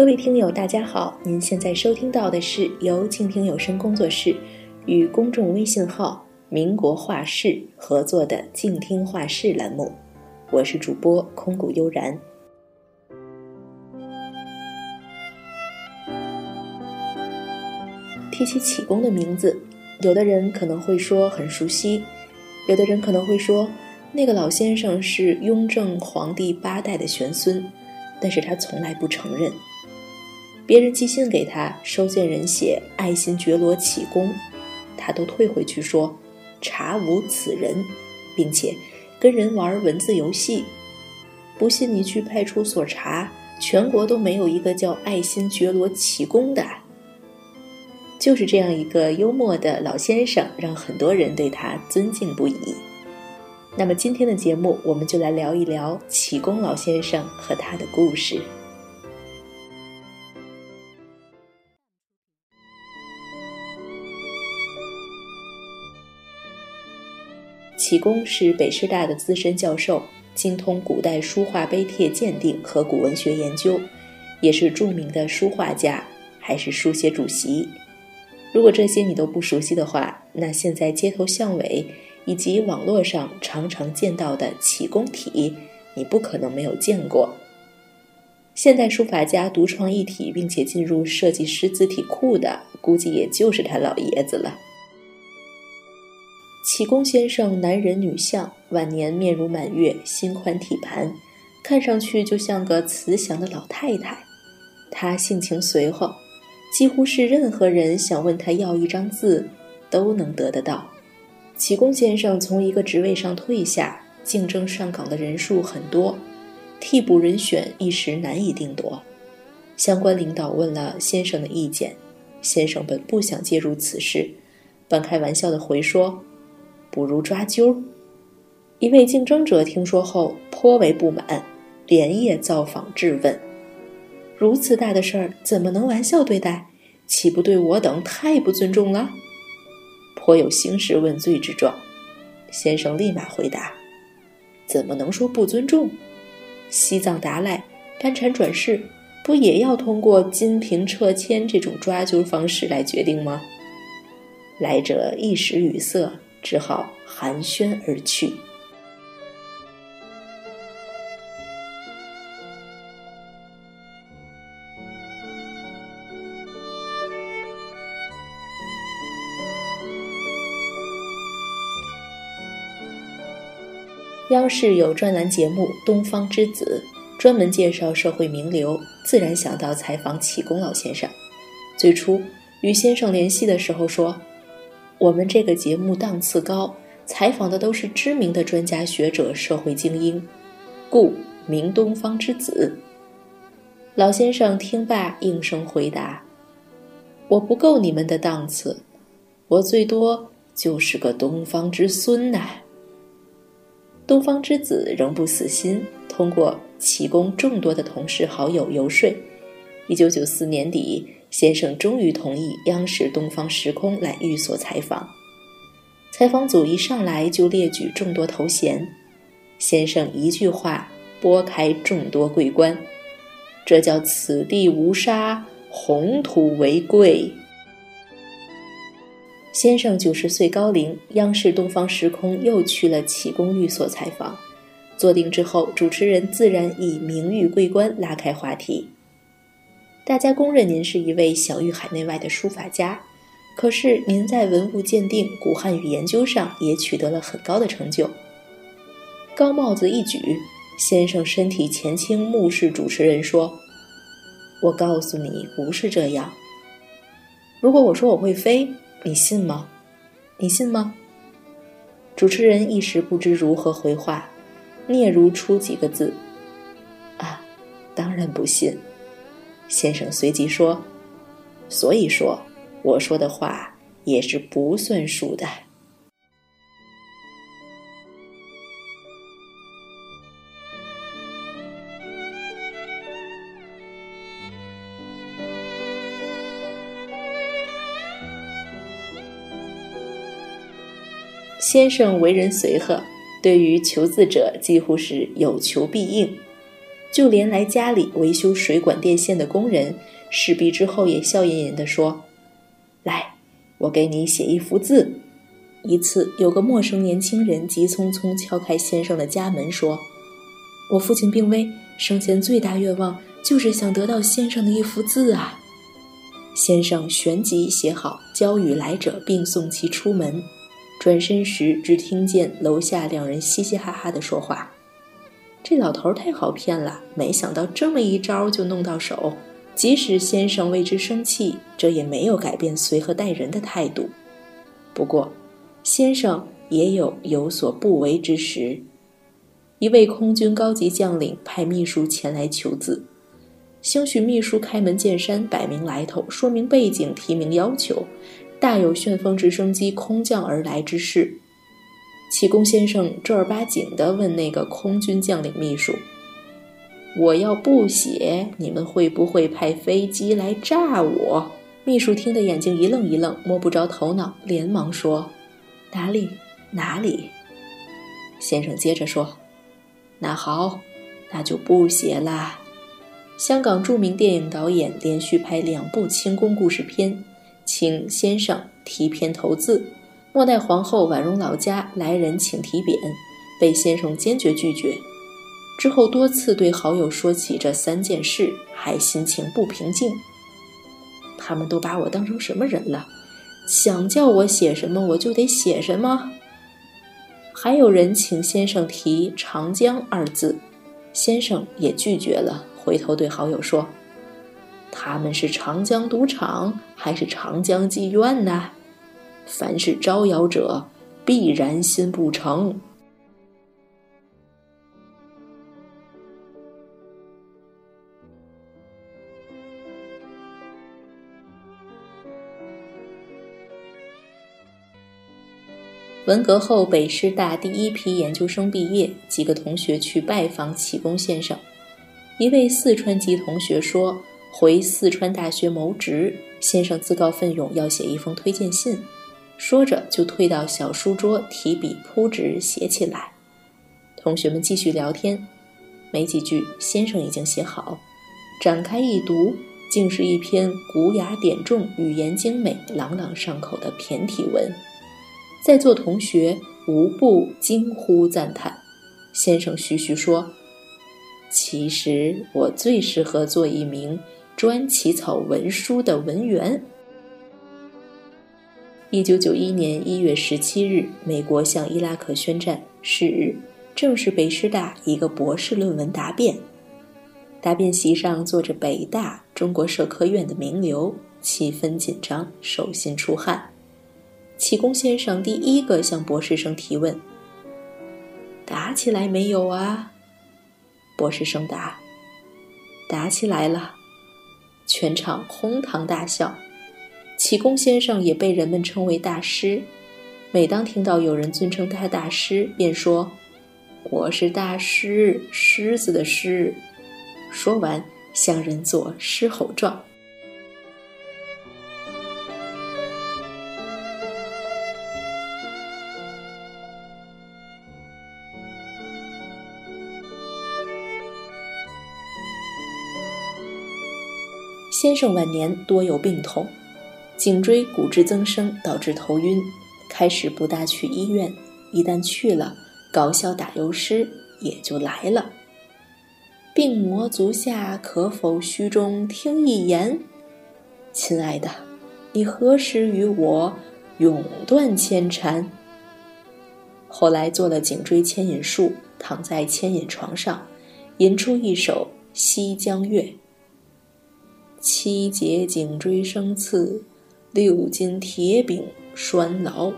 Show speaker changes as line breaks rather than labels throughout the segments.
各位听友，大家好！您现在收听到的是由静听有声工作室与公众微信号“民国画室”合作的“静听画室”栏目，我是主播空谷悠然。提起启功的名字，有的人可能会说很熟悉，有的人可能会说那个老先生是雍正皇帝八代的玄孙，但是他从来不承认。别人寄信给他，收件人写“爱新觉罗启功”，他都退回去说“查无此人”，并且跟人玩文字游戏。不信你去派出所查，全国都没有一个叫“爱新觉罗启功”的。就是这样一个幽默的老先生，让很多人对他尊敬不已。那么今天的节目，我们就来聊一聊启功老先生和他的故事。启功是北师大的资深教授，精通古代书画碑帖鉴定和古文学研究，也是著名的书画家，还是书协主席。如果这些你都不熟悉的话，那现在街头巷尾以及网络上常常见到的启功体，你不可能没有见过。现代书法家独创一体，并且进入设计师字体库的，估计也就是他老爷子了。启功先生男人女相，晚年面如满月，心宽体盘，看上去就像个慈祥的老太太。他性情随和，几乎是任何人想问他要一张字，都能得得到。启功先生从一个职位上退下，竞争上岗的人数很多，替补人选一时难以定夺。相关领导问了先生的意见，先生本不想介入此事，半开玩笑的回说。不如抓阄。一位竞争者听说后颇为不满，连夜造访质问：“如此大的事儿，怎么能玩笑对待？岂不对我等太不尊重了？”颇有兴师问罪之状。先生立马回答：“怎么能说不尊重？西藏达赖、班禅转世，不也要通过金瓶撤签这种抓阄方式来决定吗？”来者一时语塞。只好寒暄而去。央视有专栏节目《东方之子》，专门介绍社会名流，自然想到采访启功老先生。最初与先生联系的时候说。我们这个节目档次高，采访的都是知名的专家学者、社会精英，故名东方之子。老先生听罢，应声回答：“我不够你们的档次，我最多就是个东方之孙呐。”东方之子仍不死心，通过启功众多的同事好友游说，一九九四年底。先生终于同意央视《东方时空》来寓所采访。采访组一上来就列举众多头衔，先生一句话拨开众多桂冠，这叫“此地无沙，红土为贵”。先生九十岁高龄，央视《东方时空》又去了启功寓所采访。坐定之后，主持人自然以名誉桂冠拉开话题。大家公认您是一位享誉海内外的书法家，可是您在文物鉴定、古汉语研究上也取得了很高的成就。高帽子一举，先生身体前倾，目视主持人说：“我告诉你，不是这样。如果我说我会飞，你信吗？你信吗？”主持人一时不知如何回话，嗫如出几个字：“啊，当然不信。”先生随即说：“所以说，我说的话也是不算数的。”先生为人随和，对于求字者几乎是有求必应。就连来家里维修水管电线的工人，试毕之后也笑吟吟地说：“来，我给你写一幅字。”一次，有个陌生年轻人急匆匆敲开先生的家门，说：“我父亲病危，生前最大愿望就是想得到先生的一幅字啊。”先生旋即写好，交与来者，并送其出门。转身时，只听见楼下两人嘻嘻哈哈的说话。这老头太好骗了，没想到这么一招就弄到手。即使先生为之生气，这也没有改变随和待人的态度。不过，先生也有有所不为之时。一位空军高级将领派秘书前来求字，兴许秘书开门见山，摆明来头，说明背景，提名要求，大有旋风直升机空降而来之势。启功先生正儿八经地问那个空军将领秘书：“我要不写，你们会不会派飞机来炸我？”秘书听得眼睛一愣一愣，摸不着头脑，连忙说。哪里？哪里？先生接着说：“那好，那就不写啦。”香港著名电影导演连续拍两部清宫故事片，请先生题片头字。末代皇后婉容老家来人请题匾，被先生坚决拒绝。之后多次对好友说起这三件事，还心情不平静。他们都把我当成什么人了？想叫我写什么，我就得写什么。还有人请先生提“长江”二字，先生也拒绝了。回头对好友说：“他们是长江赌场还是长江妓院呢？凡是招摇者，必然心不诚。”文革后，北师大第一批研究生毕业，几个同学去拜访启功先生。一位四川籍同学说：“回四川大学谋职。”先生自告奋勇要写一封推荐信，说着就退到小书桌，提笔铺纸写起来。同学们继续聊天，没几句，先生已经写好，展开一读，竟是一篇古雅典重、语言精美、朗朗上口的骈体文。在座同学无不惊呼赞叹。先生徐徐说：“其实我最适合做一名专起草文书的文员。”一九九一年一月十七日，美国向伊拉克宣战，是日正是北师大一个博士论文答辩。答辩席上坐着北大、中国社科院的名流，气氛紧张，手心出汗。启功先生第一个向博士生提问：“打起来没有啊？”博士生答：“打起来了。”全场哄堂大笑。启功先生也被人们称为大师。每当听到有人尊称他大师，便说：“我是大师，狮子的狮。”说完，向人作狮吼状。先生晚年多有病痛，颈椎骨质增生导致头晕，开始不大去医院，一旦去了，搞笑打油诗也就来了。病魔足下，可否虚中听一言？亲爱的，你何时与我永断牵缠？后来做了颈椎牵引术，躺在牵引床上，吟出一首《西江月》。七节颈椎生刺，六斤铁饼拴牢，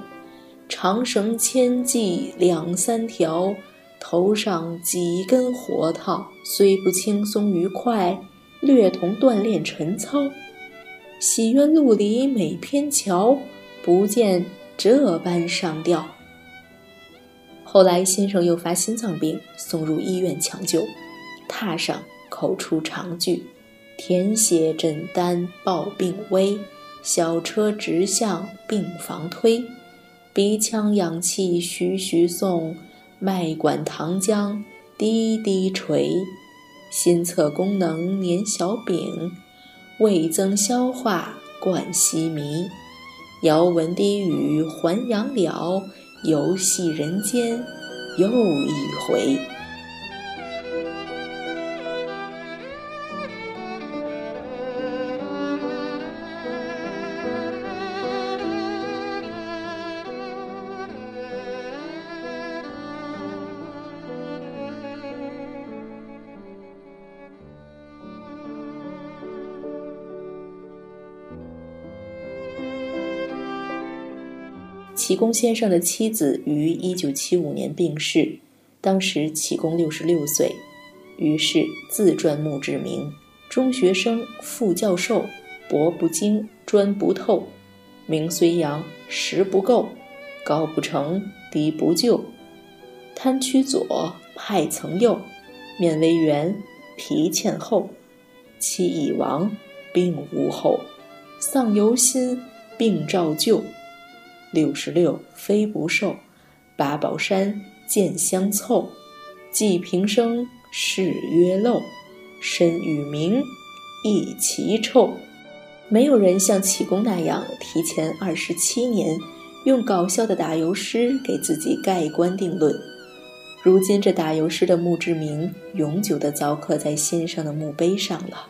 长绳千系两三条，头上几根活套，虽不轻松愉快，略同锻炼晨操。洗冤路里每篇桥，不见这般上吊。后来先生又发心脏病，送入医院抢救，榻上口出长句。填写诊单报病危，小车直向病房推，鼻腔氧气徐徐送，脉管糖浆滴滴垂，心测功能粘小饼，味增消化灌稀迷。遥闻低语还杨了，游戏人间又一回。启功先生的妻子于一九七五年病逝，当时启功六十六岁，于是自传墓志铭：中学生，副教授，博不精，专不透，名虽扬，实不够，高不成，低不就，贪趋左，派曾右，面微圆，皮欠厚，妻已亡，病无后，丧犹新，病照旧。六十六非不寿，八宝山见相凑，寄平生事曰漏，身与名一齐臭。没有人像启功那样提前二十七年，用搞笑的打油诗给自己盖棺定论。如今这打油诗的墓志铭，永久的凿刻在先生的墓碑上了。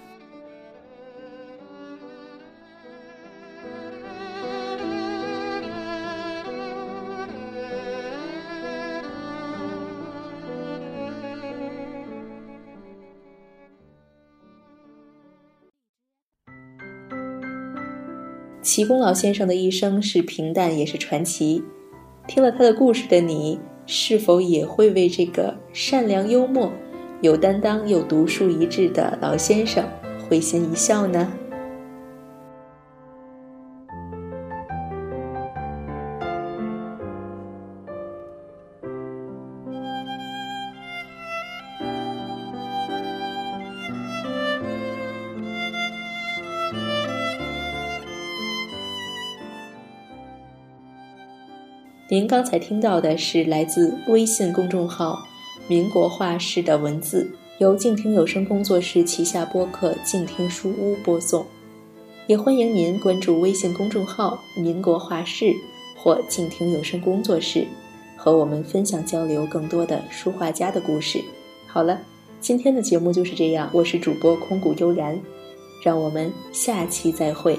齐公老先生的一生是平淡也是传奇。听了他的故事的你，是否也会为这个善良幽默、有担当又独树一帜的老先生会心一笑呢？您刚才听到的是来自微信公众号“民国画室”的文字，由静听有声工作室旗下播客“静听书屋”播送。也欢迎您关注微信公众号“民国画室”或“静听有声工作室”，和我们分享交流更多的书画家的故事。好了，今天的节目就是这样，我是主播空谷悠然，让我们下期再会。